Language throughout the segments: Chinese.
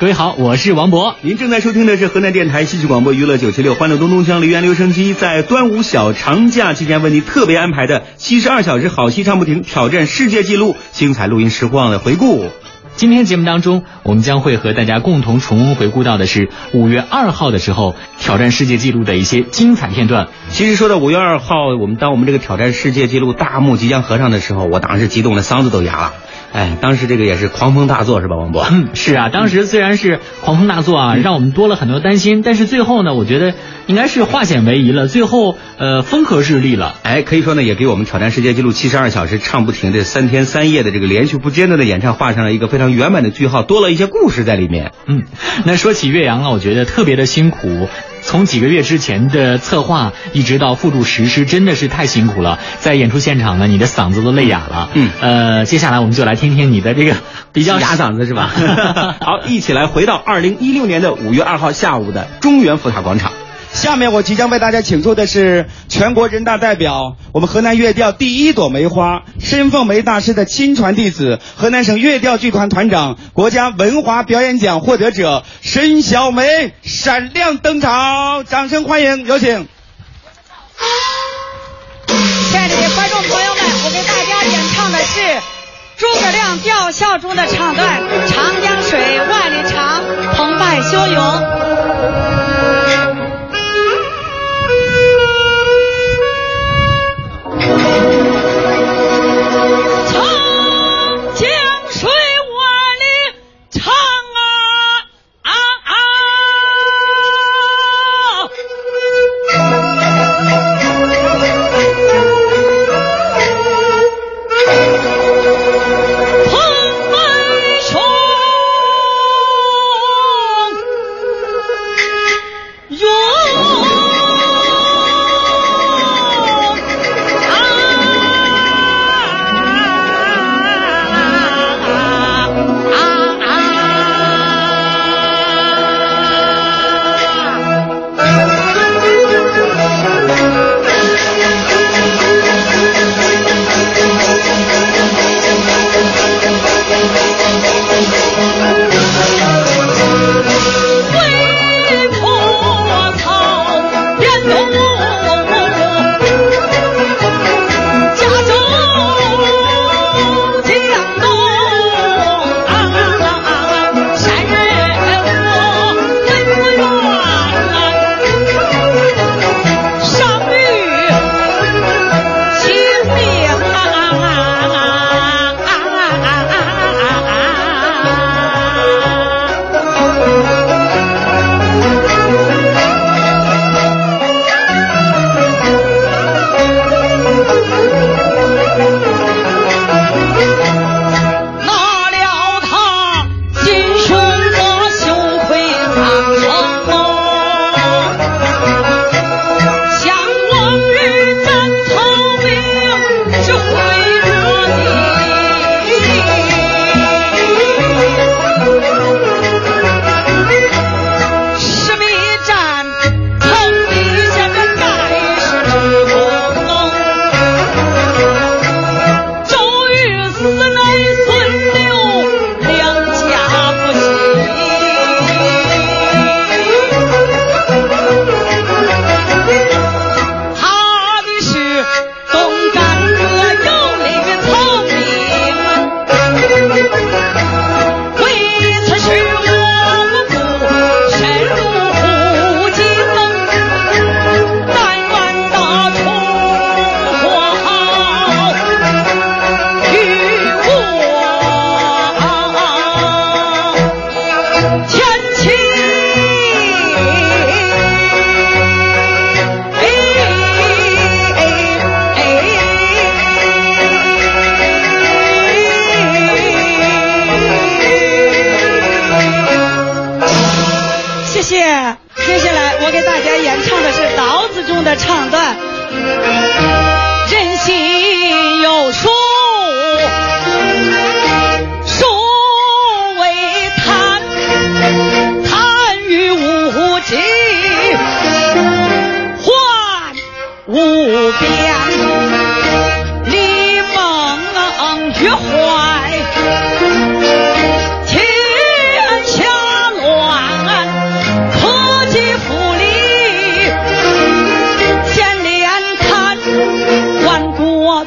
各位好，我是王博。您正在收听的是河南电台戏曲广播娱乐九七六欢乐东东乡梨园留声机，在端午小长假期间为您特别安排的七十二小时好戏唱不停，挑战世界纪录，精彩录音时光的回顾。今天节目当中，我们将会和大家共同重温回顾到的是五月二号的时候挑战世界纪录的一些精彩片段。其实说到五月二号，我们当我们这个挑战世界纪录大幕即将合上的时候，我当时激动的嗓子都哑了。哎，当时这个也是狂风大作是吧，王博？嗯，是啊，当时虽然是狂风大作啊，让我们多了很多担心，但是最后呢，我觉得应该是化险为夷了，最后呃风和日丽了。哎，可以说呢，也给我们挑战世界纪录七十二小时唱不停这三天三夜的这个连续不间断的演唱画上了一个非常圆满的句号，多了一些故事在里面。嗯，那说起岳阳啊，我觉得特别的辛苦。从几个月之前的策划，一直到付诸实施，真的是太辛苦了。在演出现场呢，你的嗓子都累哑了。嗯，呃，接下来我们就来听听你的这个比较哑嗓子是吧？好，一起来回到二零一六年的五月二号下午的中原福塔广场。下面我即将为大家请出的是全国人大代表，我们河南乐调第一朵梅花，申凤梅大师的亲传弟子，河南省乐调剧团团长，国家文化表演奖获得者申小梅闪亮登场，掌声欢迎，有请。亲爱的观众朋友们，我给大家演唱的是诸葛亮吊孝中的唱段《长江水万里长，澎湃汹涌》。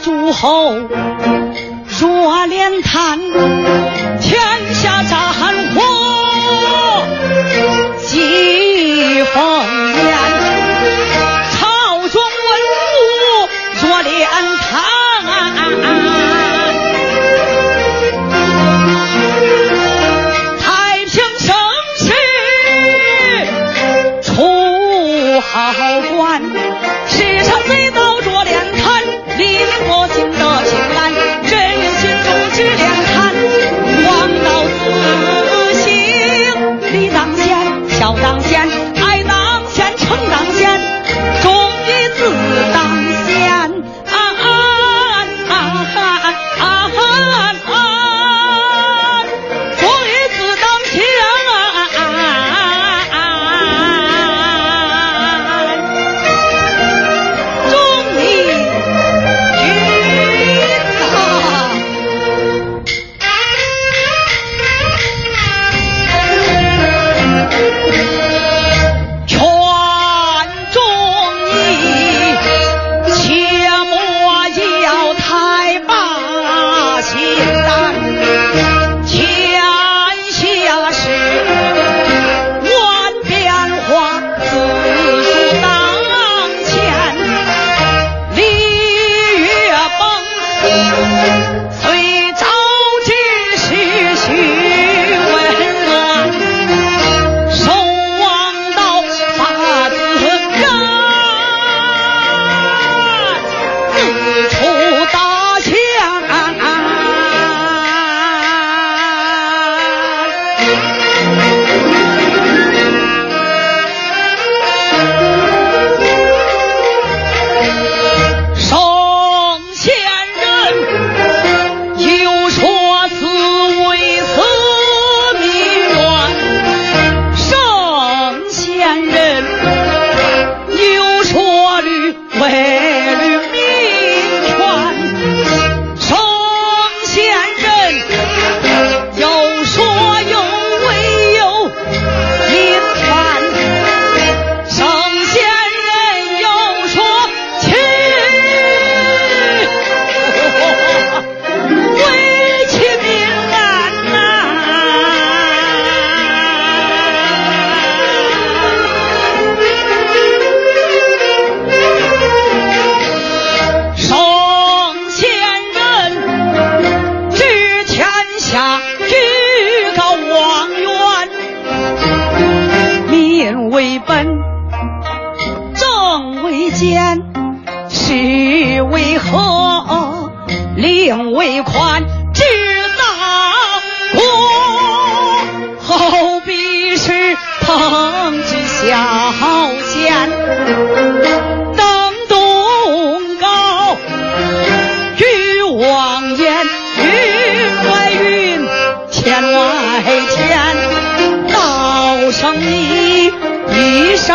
诸侯若连谈。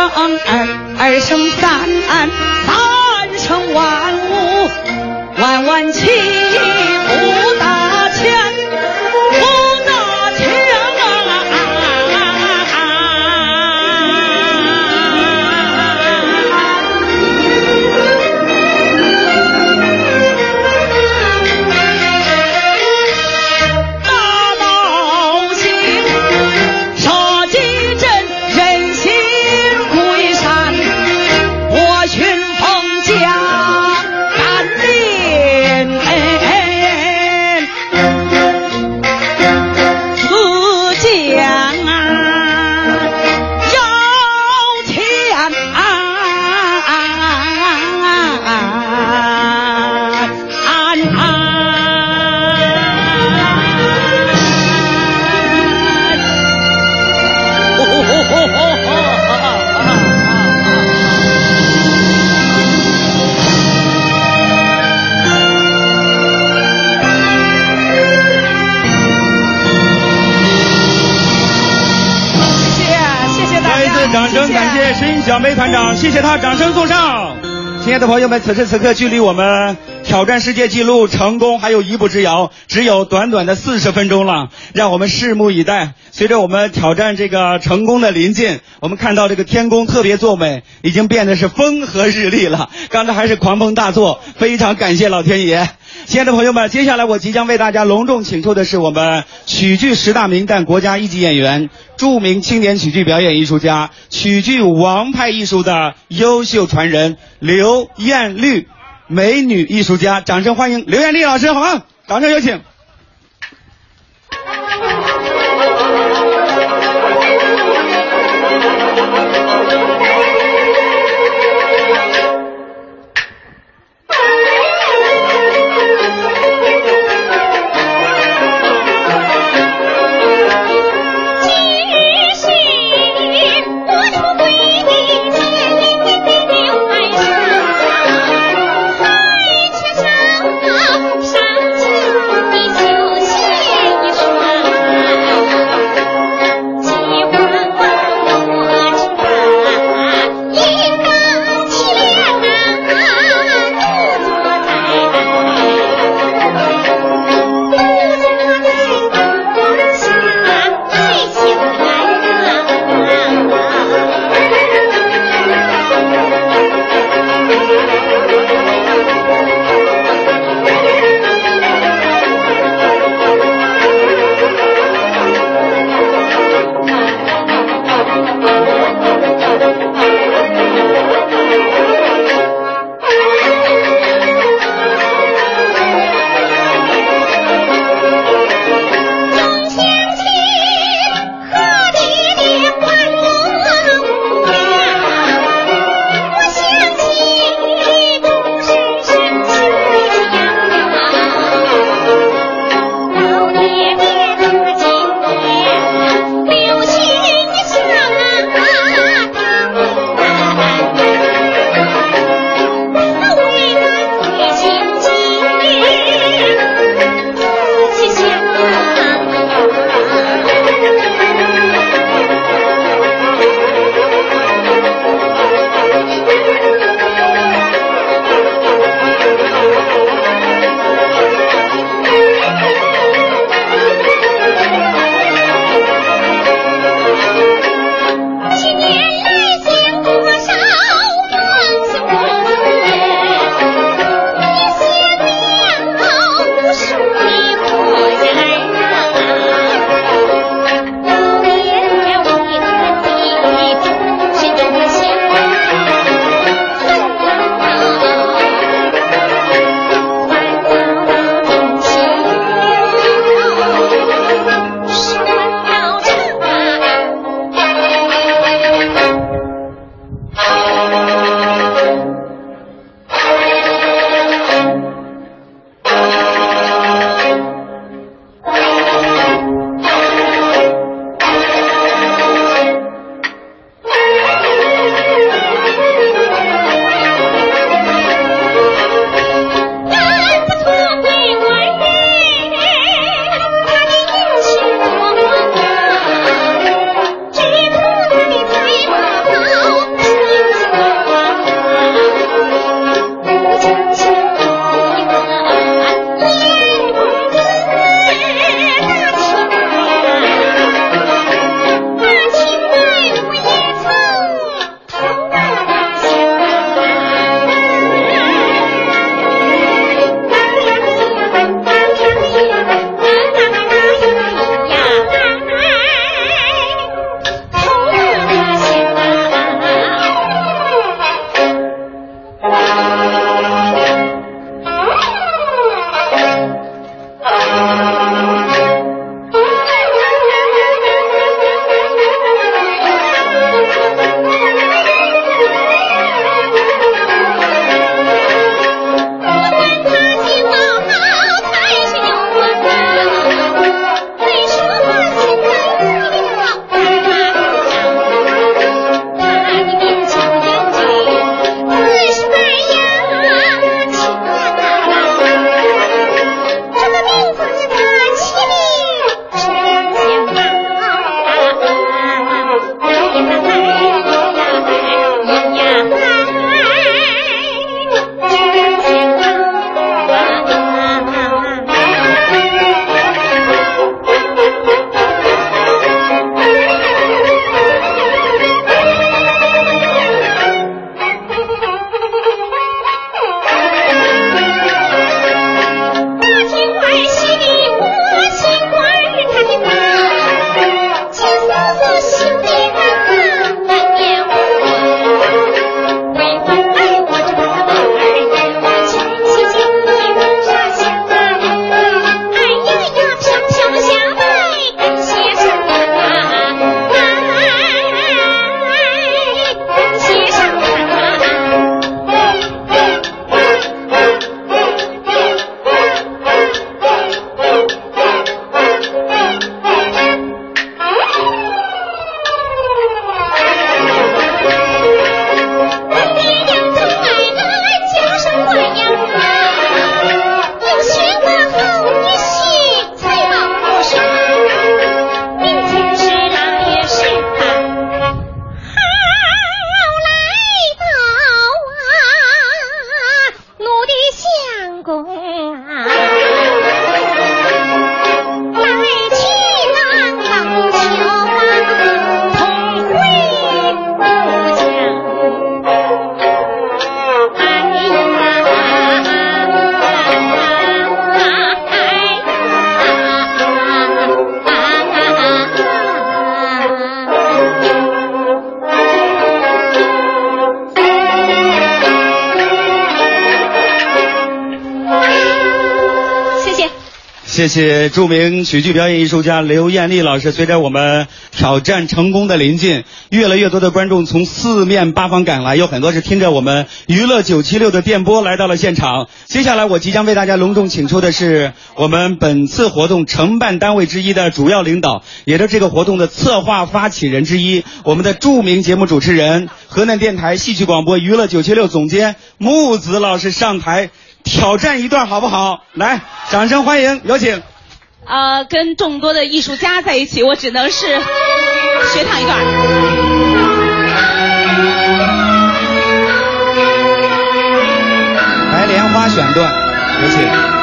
二，二生三，三小梅团长，谢谢他，掌声送上。亲爱的朋友们，此时此刻距离我们挑战世界纪录成功还有一步之遥，只有短短的四十分钟了，让我们拭目以待。随着我们挑战这个成功的临近，我们看到这个天宫特别作美，已经变得是风和日丽了。刚才还是狂风大作，非常感谢老天爷。亲爱的朋友们，接下来我即将为大家隆重请出的是我们曲剧十大名旦国家一级演员、著名青年曲剧表演艺术家、曲剧王派艺术的优秀传人刘艳丽，美女艺术家，掌声欢迎刘艳丽老师，好吗？掌声有请。谢谢著名曲剧表演艺术家刘艳丽老师。随着我们挑战成功的临近，越来越多的观众从四面八方赶来，有很多是听着我们娱乐九七六的电波来到了现场。接下来我即将为大家隆重请出的是我们本次活动承办单位之一的主要领导，也是这个活动的策划发起人之一，我们的著名节目主持人、河南电台戏曲广播娱乐九七六总监木子老师上台。挑战一段好不好？来，掌声欢迎，有请。呃，跟众多的艺术家在一起，我只能是 学唱一段。白莲花选段，有请。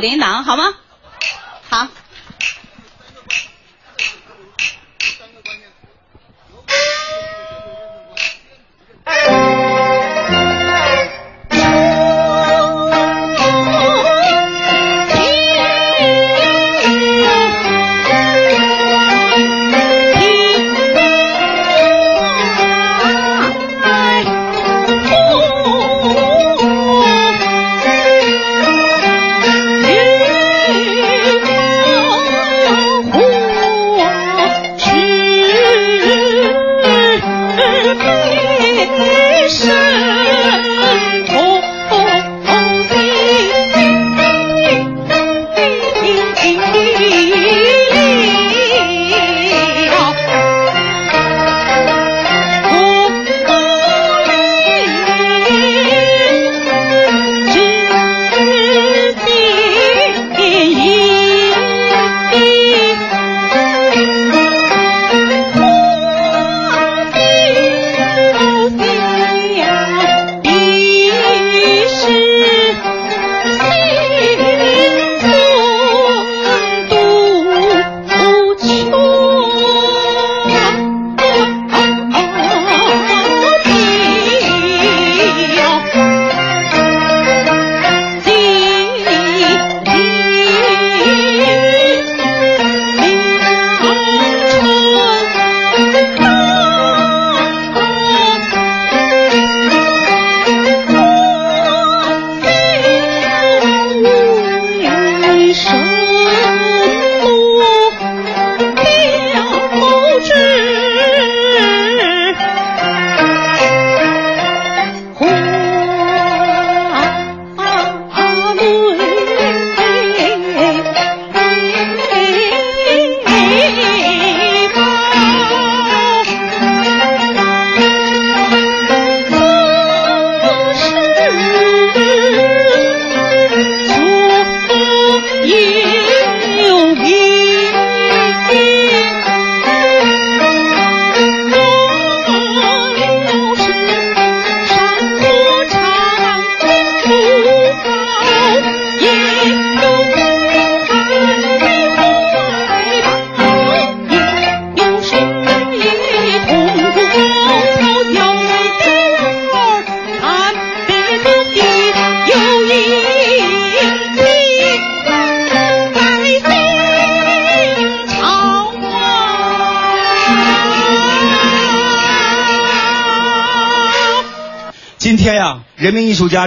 Molina.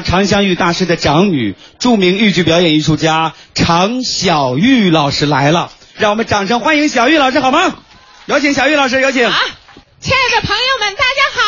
常香玉大师的长女，著名豫剧表演艺术家常小玉老师来了，让我们掌声欢迎小玉老师好吗？有请小玉老师，有请。啊，亲爱的朋友们，大家好。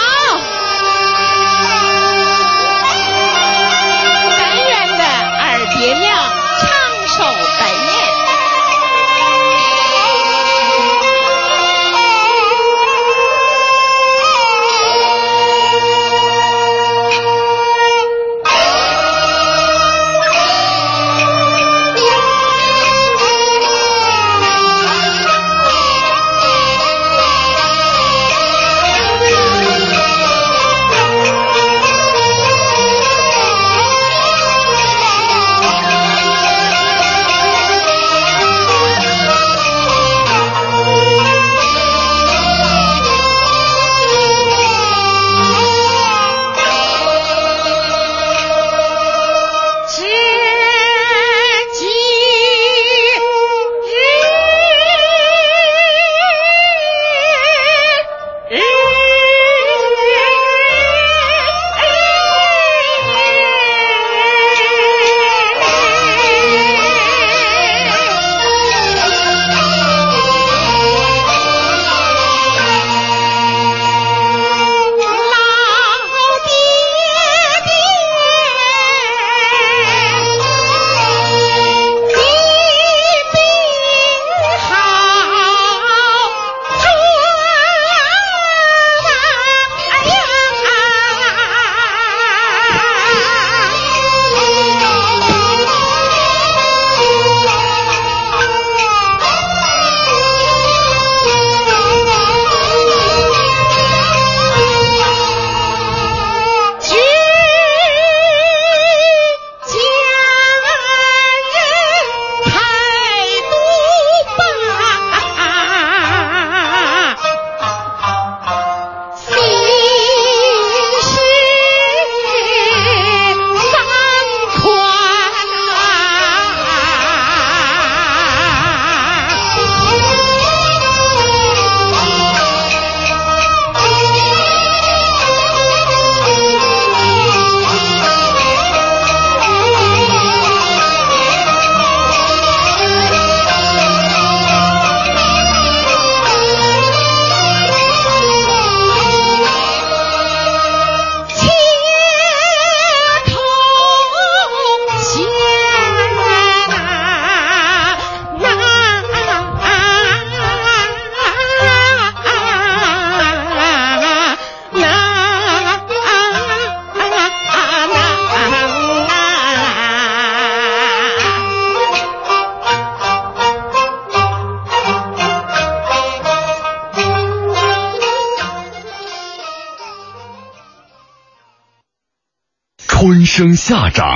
生夏长，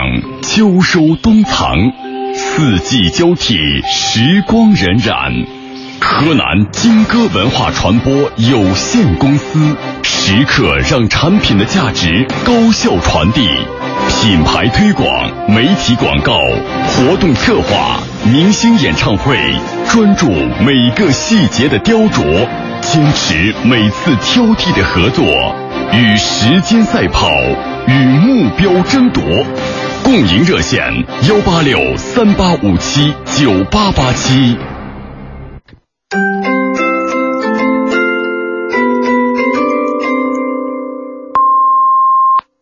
秋收冬藏，四季交替，时光荏苒。河南金歌文化传播有限公司时刻让产品的价值高效传递，品牌推广、媒体广告、活动策划、明星演唱会，专注每个细节的雕琢，坚持每次挑剔的合作，与时间赛跑，与目标争夺。共赢热线：幺八六三八五七九八八七。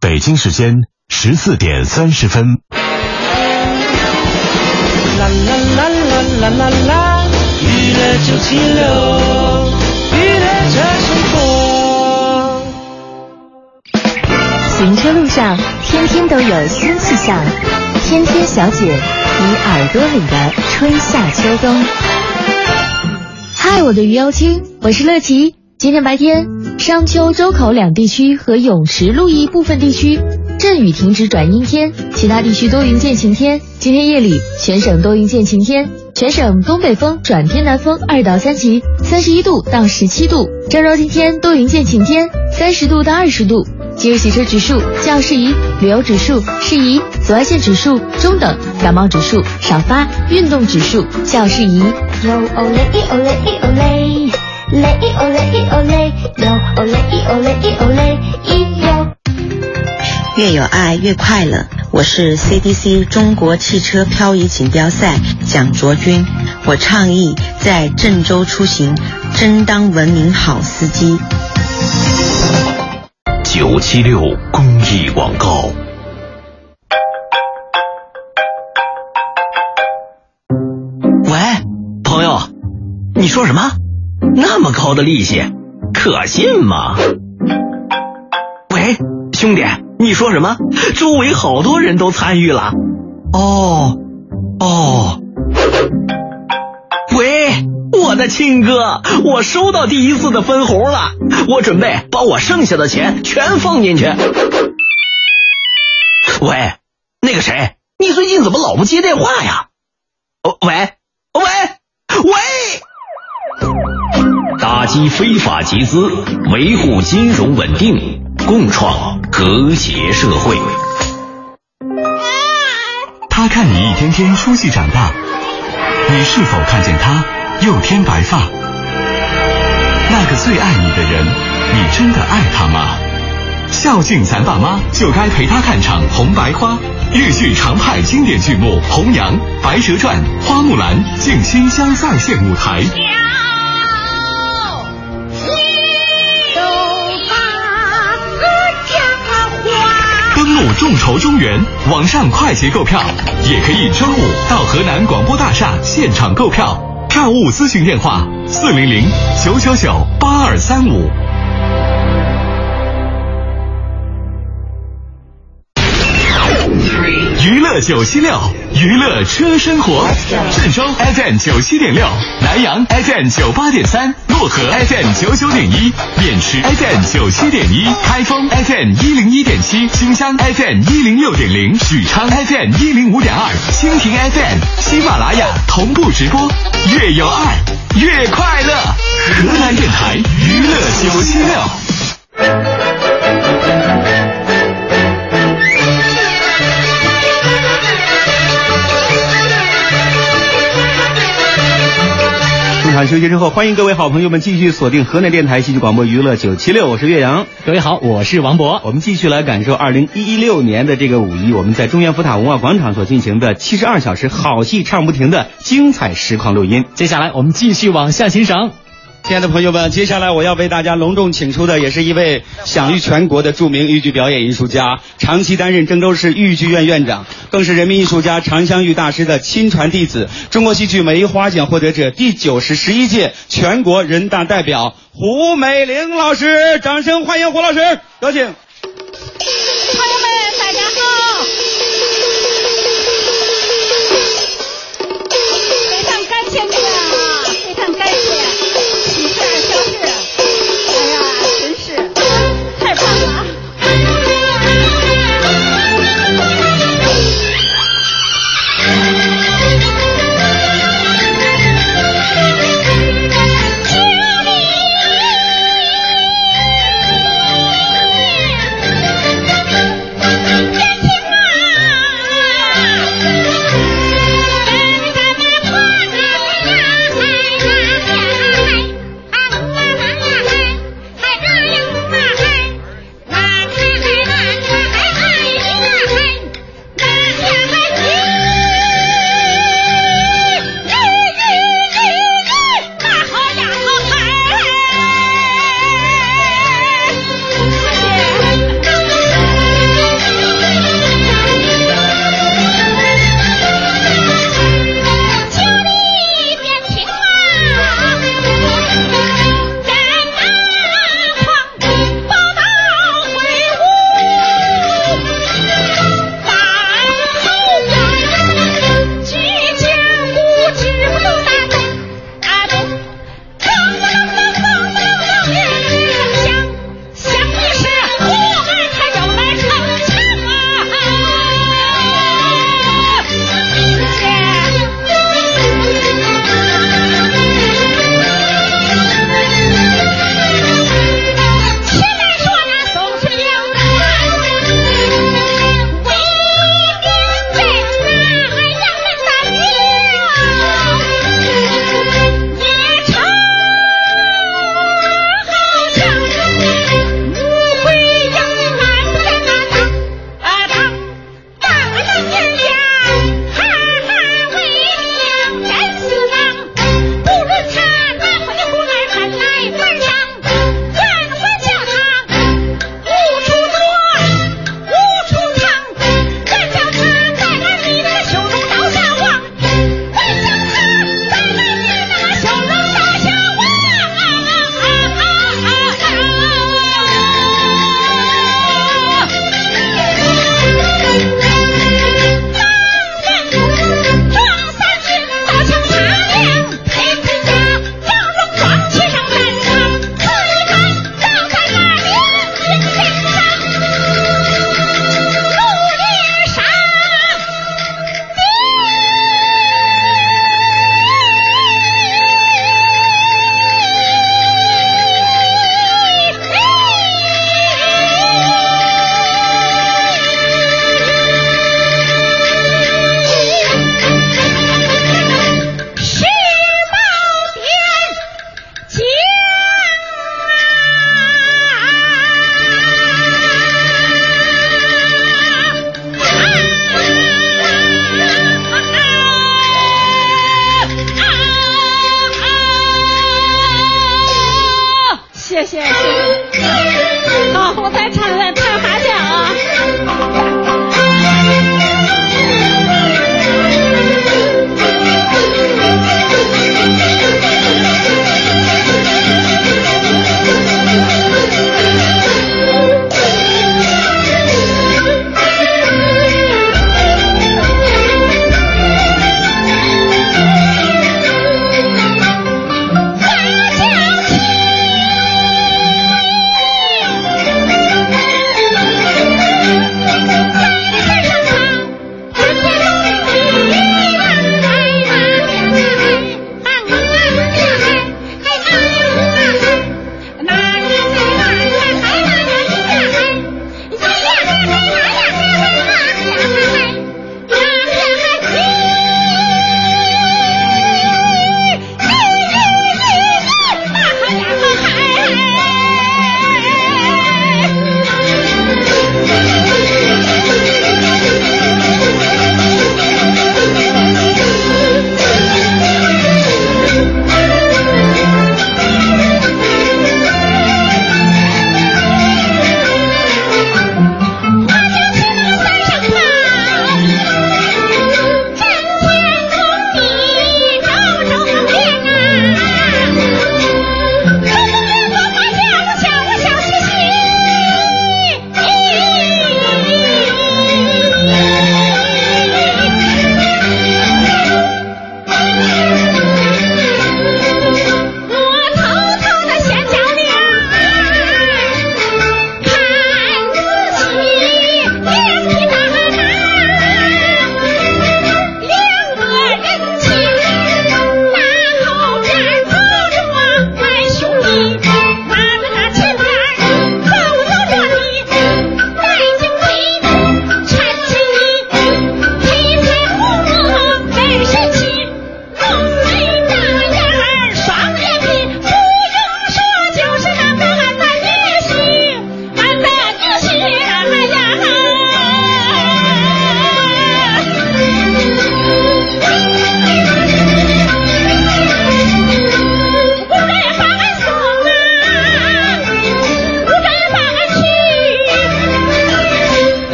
北京时间十四点三十分。啦啦啦啦啦啦啦，娱乐九七六，娱乐这行车路上，天天都有新气象。天天小姐，你耳朵里的春夏秋冬。嗨，我的鱼妖精，我是乐琪。今天白天，商丘、周口两地区和泳池、鹿邑部分地区阵雨停止转阴天，其他地区多云见晴天。今天夜里，全省多云见晴天，全省东北风转偏南风二到三级，三十一度到十七度。郑州今天多云见晴天，三十度到二十度。今日洗车指数较适宜，旅游指数适宜，紫外线指数中等，感冒指数少发，运动指数较适宜。哟哦嘞一哦嘞一哦嘞，嘞一哦嘞一哦嘞，哟哦嘞一哦嘞一哦嘞，咦哟。越有爱越快乐。我是 CDC 中国汽车漂移锦标赛蒋卓君，我倡议在郑州出行，真当文明好司机。九七六公益广告。喂，朋友，你说什么？那么高的利息，可信吗？喂，兄弟，你说什么？周围好多人都参与了。哦，哦。我的亲哥，我收到第一次的分红了，我准备把我剩下的钱全放进去。喂，那个谁，你最近怎么老不接电话呀？哦，喂，喂，喂。打击非法集资，维护金融稳定，共创和谐社会。他看你一天天出息长大，你是否看见他又添白发？那个最爱你的人，你真的爱他吗？孝敬咱爸妈，就该陪他看场《红白花》豫剧常派经典剧目《红娘》《白蛇传》《花木兰》，静心相在线舞台。登录众筹中原网上快捷购票，也可以周五到河南广播大厦现场购票。票务咨询电话：四零零九九九八二三五。娱乐九七六，娱乐车生活。郑州 FM 九七点六，南阳 FM 九八点三，漯河 FM 九九点一，渑池 FM 九七点一，开封 FM 一零一点七，新乡 FM 一零六点零，许昌 FM 一零五点二，蜻蜓 FM、喜马拉雅同步直播。越有爱，越快乐。河南电台娱乐九七六。场休息之后，欢迎各位好朋友们继续锁定河南电台戏剧广播娱乐九七六，我是岳阳。各位好，我是王博。我们继续来感受二零一六年的这个五一，我们在中原福塔文化广场所进行的七十二小时好戏唱不停的精彩实况录音。接下来我们继续往下欣赏。亲爱的朋友们，接下来我要为大家隆重请出的，也是一位享誉全国的著名豫剧表演艺术家，长期担任郑州市豫剧院院长，更是人民艺术家常香玉大师的亲传弟子，中国戏剧梅花奖获得者，第九十十一届全国人大代表胡美玲老师，掌声欢迎胡老师，有请。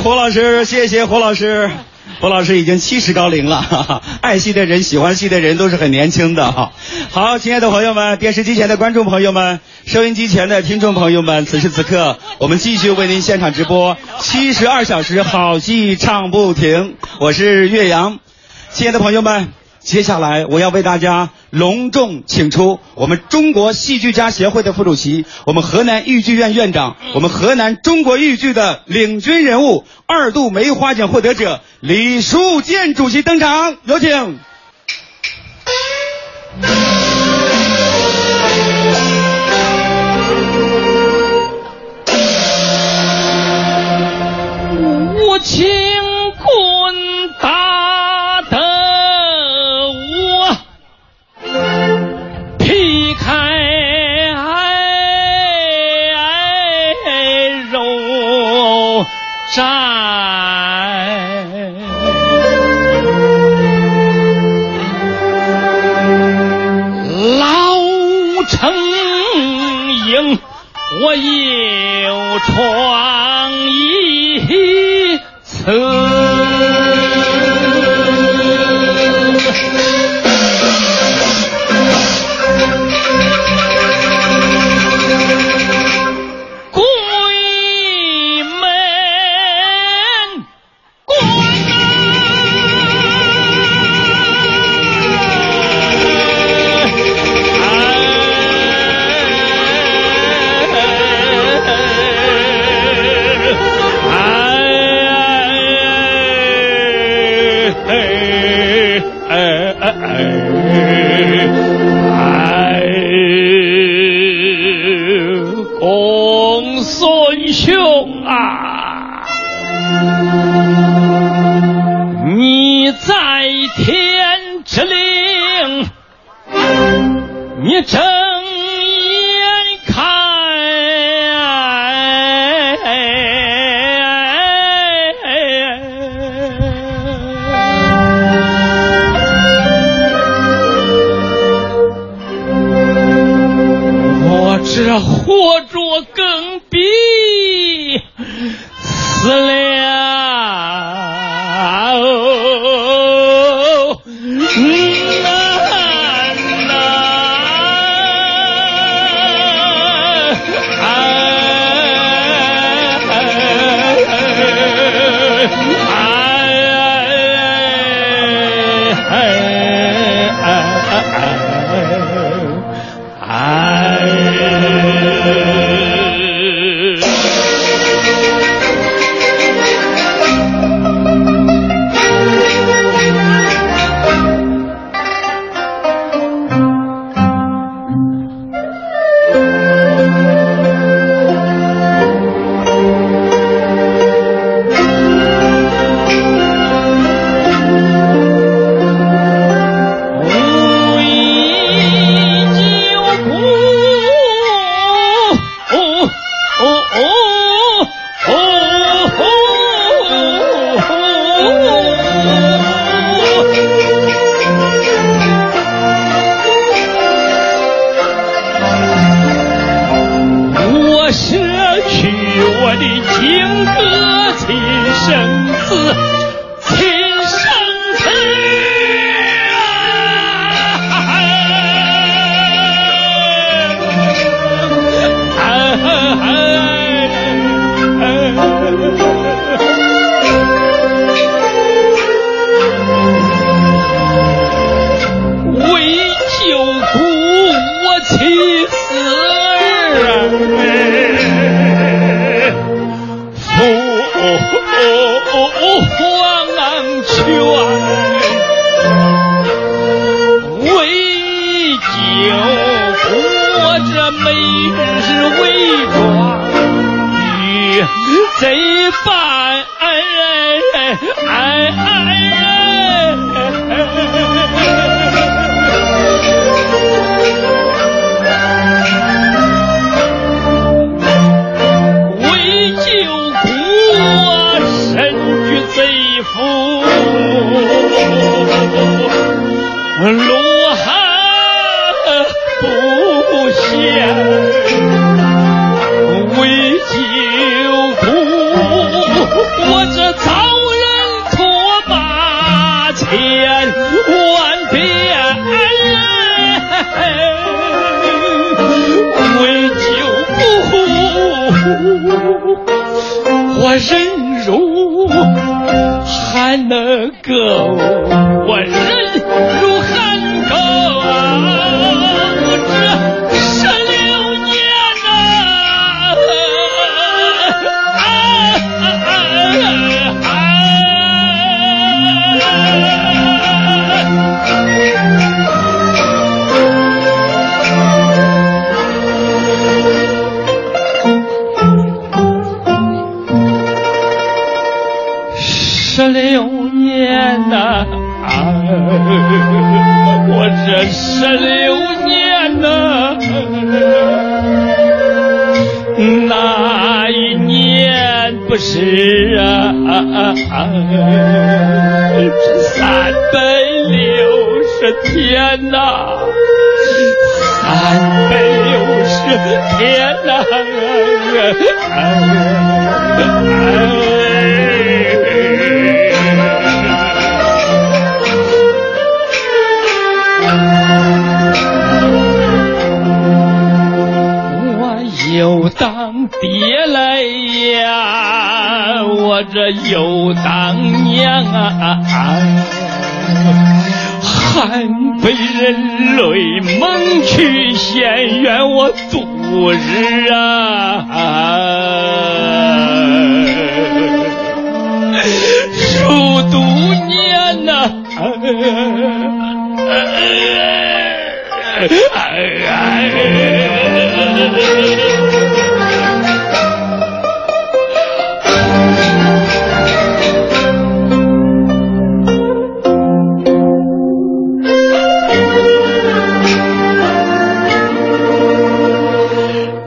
胡老师，谢谢胡老师。胡老师已经七十高龄了，哈哈，爱戏的人、喜欢戏的人都是很年轻的哈。好，亲爱的朋友们，电视机前的观众朋友们，收音机前的听众朋友们，此时此刻，我们继续为您现场直播七十二小时好戏唱不停。我是岳阳，亲爱的朋友们。接下来，我要为大家隆重请出我们中国戏剧家协会的副主席，我们河南豫剧院院长，我们河南中国豫剧的领军人物，二度梅花奖获得者李树建主席登场，有请。无情肉绽，老成营，我又闯一次。我又当爹来呀，我这又当娘啊，还被人泪蒙去，嫌怨我度日啊。数度年呐、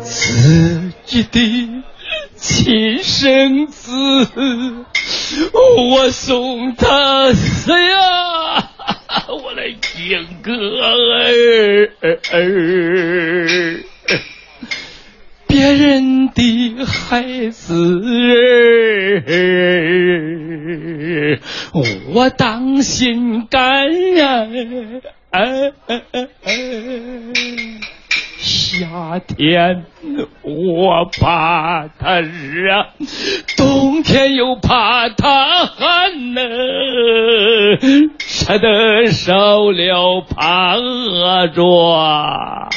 自己的亲生子，我送他死呀！哥儿，别人的孩子，我当心肝儿。哎哎哎哎夏天我怕它热，冬天又怕它寒呢。吃的少了怕饿着，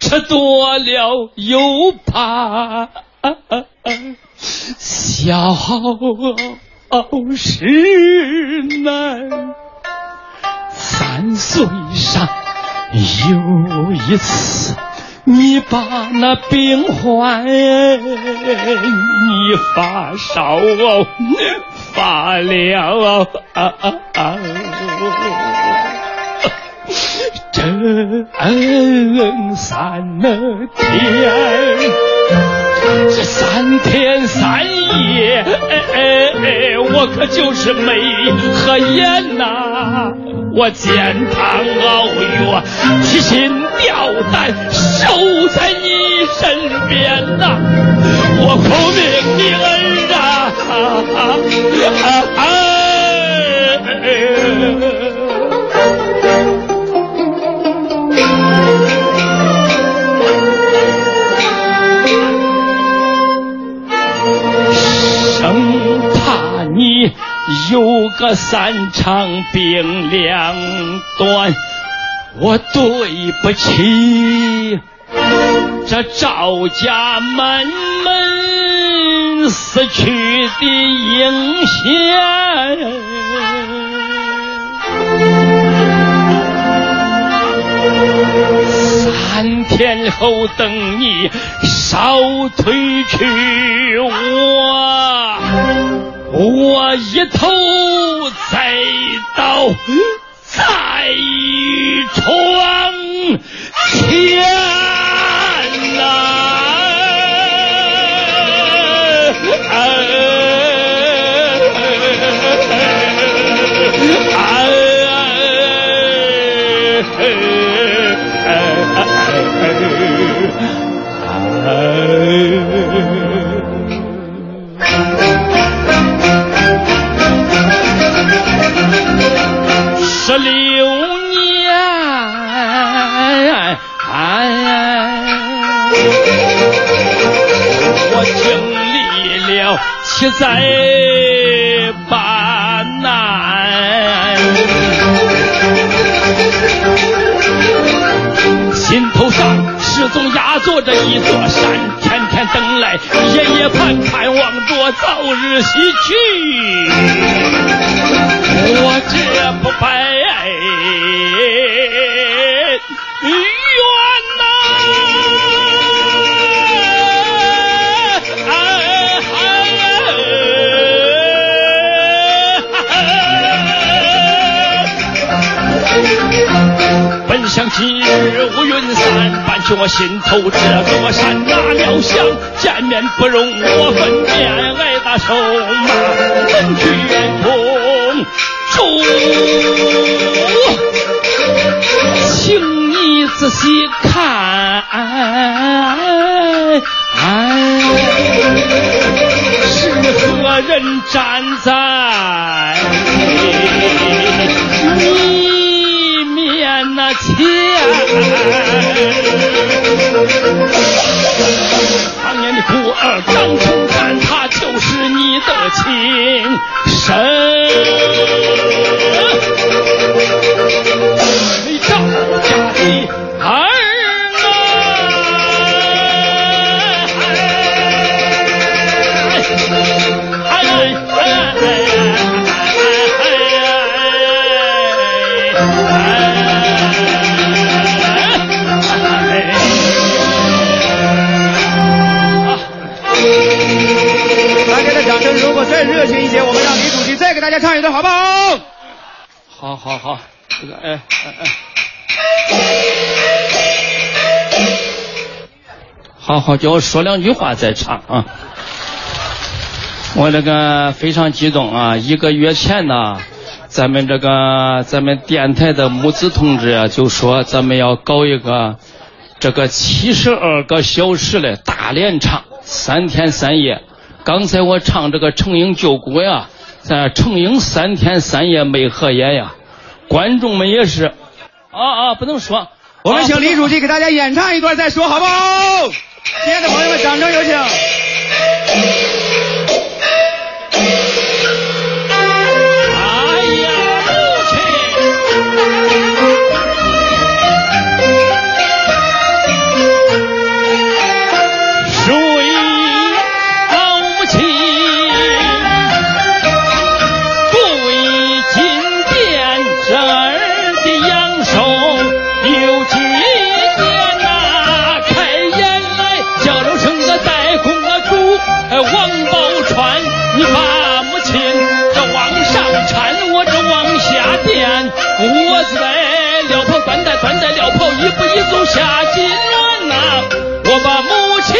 吃多了又怕消食难。三岁上有一次，你把那病患，你发烧发了啊啊啊！这三天，这三天三夜，哎我可就是没合眼呐、我煎汤熬药，提心吊胆，守在你身边呐、我苦命的儿啊！啊生怕你有个三长病两短，我对不起这赵家满门死去的英贤。三天后等你烧退去我，我一头栽倒在床前呐、在把难，心头上始终压着一座山，天天等来，夜夜盼，盼望着早日西去。我心头这座山，哪料想见面不容我分辨，挨打手骂，能去远空住。请你仔细看，是何人站在你面那前？好好，这个哎哎哎，好好叫我说两句话再唱啊。我这个非常激动啊！一个月前呢，咱们这个咱们电台的木子同志啊，就说咱们要搞一个这个七十二个小时的大联唱，三天三夜。刚才我唱这个程英救国呀，在程英三天三夜没合眼呀，观众们也是，啊啊，不能说。我们请李主席给大家演唱一段再说，好不好？亲爱的朋友们，掌声有请。你把母亲往上搀，我这往下垫，我在撂跑端带端带撂跑，一步一走下金銮呐，我把母亲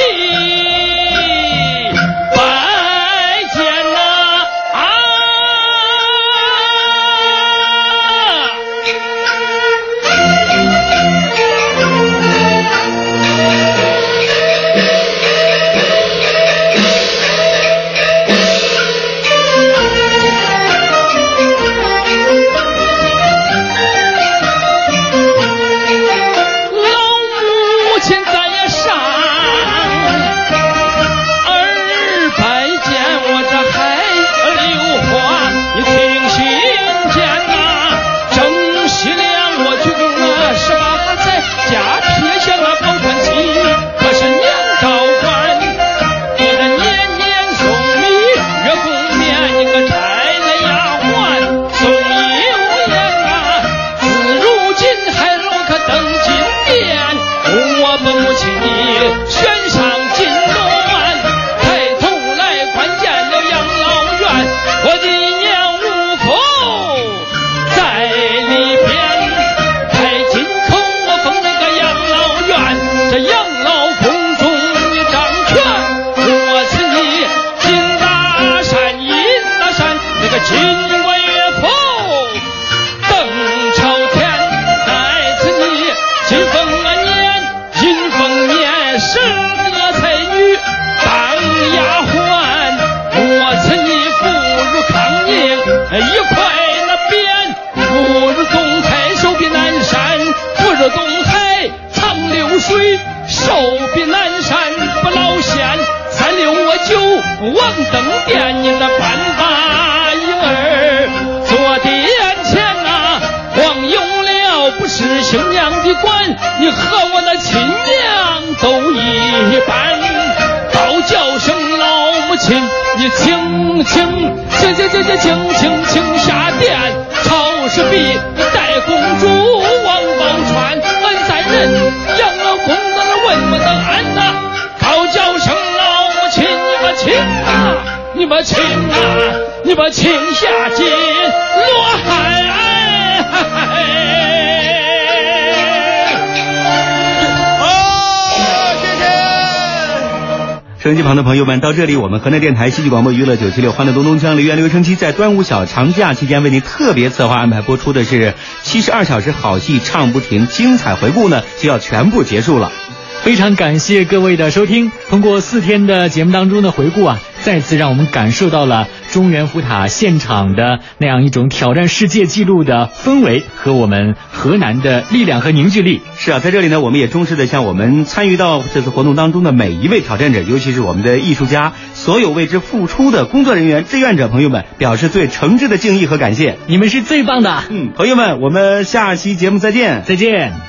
王丫鬟，我吃你不如康宁，一块那匾不如东海寿比南山，福如东海长流水，寿比南山不老仙。三六我九，王登殿你那半把银儿，坐地眼前啊王永了不是新娘的官，你和我。你请请请请请请请请请下殿，朝氏璧带公主王宝钏，俺三人养老公的问不得安呐。高叫声老母亲，你们亲啊，你们亲啊，你们亲下金罗汉。收音机旁的朋友们，到这里，我们河南电台戏剧广播娱乐九七六欢乐咚咚锵梨园留声机在端午小长假期间为您特别策划安排播出的是七十二小时好戏唱不停，精彩回顾呢就要全部结束了。非常感谢各位的收听。通过四天的节目当中的回顾啊，再次让我们感受到了中原福塔现场的那样一种挑战世界纪录的氛围和我们河南的力量和凝聚力。是啊，在这里呢，我们也衷实的向我们参与到这次活动当中的每一位挑战者，尤其是我们的艺术家，所有为之付出的工作人员、志愿者朋友们，表示最诚挚的敬意和感谢。你们是最棒的。嗯，朋友们，我们下期节目再见，再见。